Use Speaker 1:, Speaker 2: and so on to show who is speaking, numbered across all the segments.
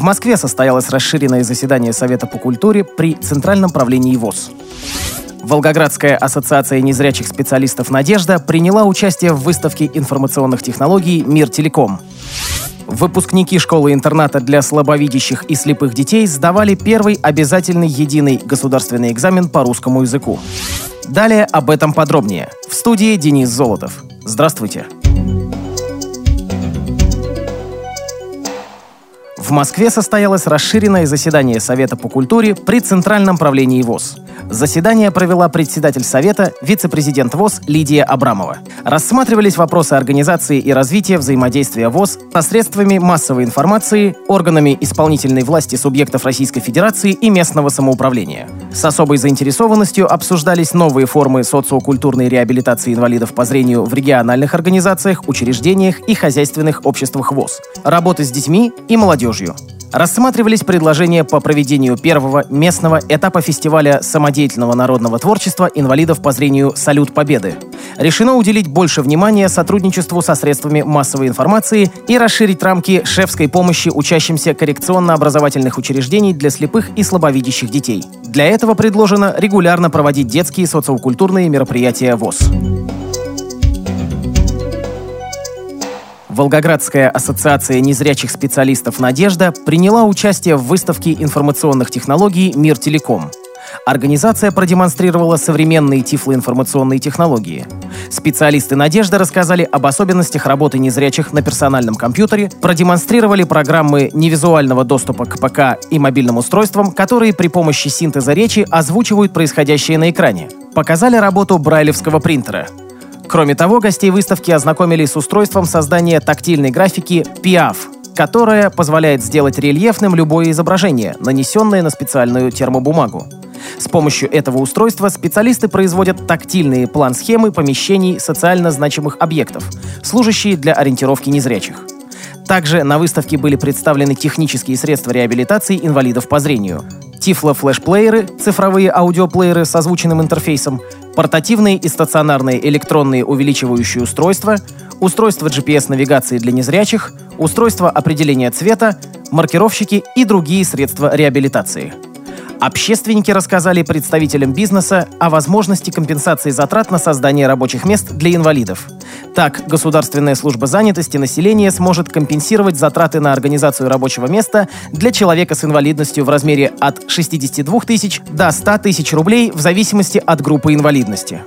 Speaker 1: В Москве состоялось расширенное заседание Совета по культуре при Центральном правлении ВОЗ. Волгоградская ассоциация незрячих специалистов «Надежда» приняла участие в выставке информационных технологий «Мир Телеком». Выпускники школы-интерната для слабовидящих и слепых детей сдавали первый обязательный единый государственный экзамен по русскому языку. Далее об этом подробнее. В студии Денис Золотов. Здравствуйте. В Москве состоялось расширенное заседание Совета по культуре при Центральном правлении ВОЗ. Заседание провела председатель Совета, вице-президент ВОЗ Лидия Абрамова. Рассматривались вопросы организации и развития взаимодействия ВОЗ со средствами массовой информации, органами исполнительной власти субъектов Российской Федерации и местного самоуправления. С особой заинтересованностью обсуждались новые формы социокультурной реабилитации инвалидов по зрению в региональных организациях, учреждениях и хозяйственных обществах ВОЗ, работы с детьми и молодежью. Рассматривались предложения по проведению первого местного этапа фестиваля самодеятельного народного творчества инвалидов по зрению «Салют Победы». Решено уделить больше внимания сотрудничеству со средствами массовой информации и расширить рамки шефской помощи учащимся коррекционно-образовательных учреждений для слепых и слабовидящих детей. Для этого предложено регулярно проводить детские социокультурные мероприятия ВОЗ. Волгоградская ассоциация незрячих специалистов «Надежда» приняла участие в выставке информационных технологий «Мир Телеком». Организация продемонстрировала современные тифлоинформационные технологии. Специалисты «Надежды» рассказали об особенностях работы незрячих на персональном компьютере, продемонстрировали программы невизуального доступа к ПК и мобильным устройствам, которые при помощи синтеза речи озвучивают происходящее на экране. Показали работу брайлевского принтера. Кроме того, гостей выставки ознакомили с устройством создания тактильной графики PIAF, которая позволяет сделать рельефным любое изображение, нанесенное на специальную термобумагу. С помощью этого устройства специалисты производят тактильные план-схемы помещений социально значимых объектов, служащие для ориентировки незрячих. Также на выставке были представлены технические средства реабилитации инвалидов по зрению. Тифло-флешплееры, цифровые аудиоплееры с озвученным интерфейсом, портативные и стационарные электронные увеличивающие устройства, устройства GPS-навигации для незрячих, устройства определения цвета, маркировщики и другие средства реабилитации – Общественники рассказали представителям бизнеса о возможности компенсации затрат на создание рабочих мест для инвалидов. Так, Государственная служба занятости населения сможет компенсировать затраты на организацию рабочего места для человека с инвалидностью в размере от 62 тысяч до 100 тысяч рублей в зависимости от группы инвалидности.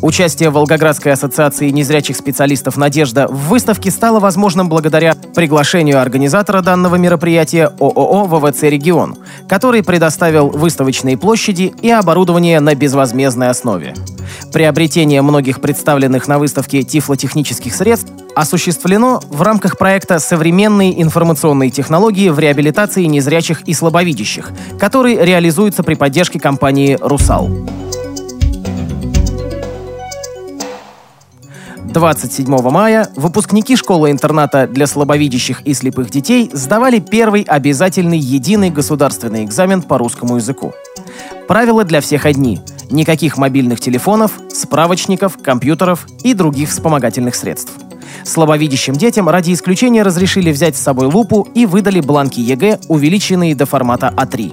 Speaker 1: Участие Волгоградской ассоциации незрячих специалистов «Надежда» в выставке стало возможным благодаря приглашению организатора данного мероприятия ООО «ВВЦ Регион», который предоставил выставочные площади и оборудование на безвозмездной основе. Приобретение многих представленных на выставке тифлотехнических средств осуществлено в рамках проекта «Современные информационные технологии в реабилитации незрячих и слабовидящих», который реализуется при поддержке компании «Русал». 27 мая выпускники школы-интерната для слабовидящих и слепых детей сдавали первый обязательный единый государственный экзамен по русскому языку. Правила для всех одни – никаких мобильных телефонов, справочников, компьютеров и других вспомогательных средств. Слабовидящим детям ради исключения разрешили взять с собой лупу и выдали бланки ЕГЭ, увеличенные до формата А3.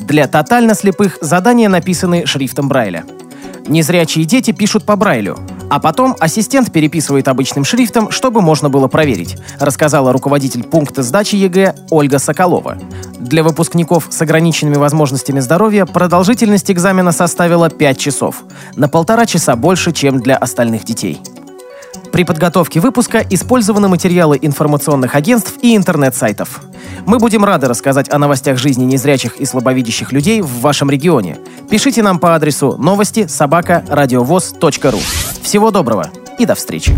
Speaker 1: Для тотально слепых задания написаны шрифтом Брайля. Незрячие дети пишут по Брайлю, а потом ассистент переписывает обычным шрифтом, чтобы можно было проверить, рассказала руководитель пункта сдачи ЕГЭ Ольга Соколова. Для выпускников с ограниченными возможностями здоровья продолжительность экзамена составила 5 часов, на полтора часа больше, чем для остальных детей. При подготовке выпуска использованы материалы информационных агентств и интернет-сайтов. Мы будем рады рассказать о новостях жизни незрячих и слабовидящих людей в вашем регионе. Пишите нам по адресу новости собака ру. Всего доброго и до встречи!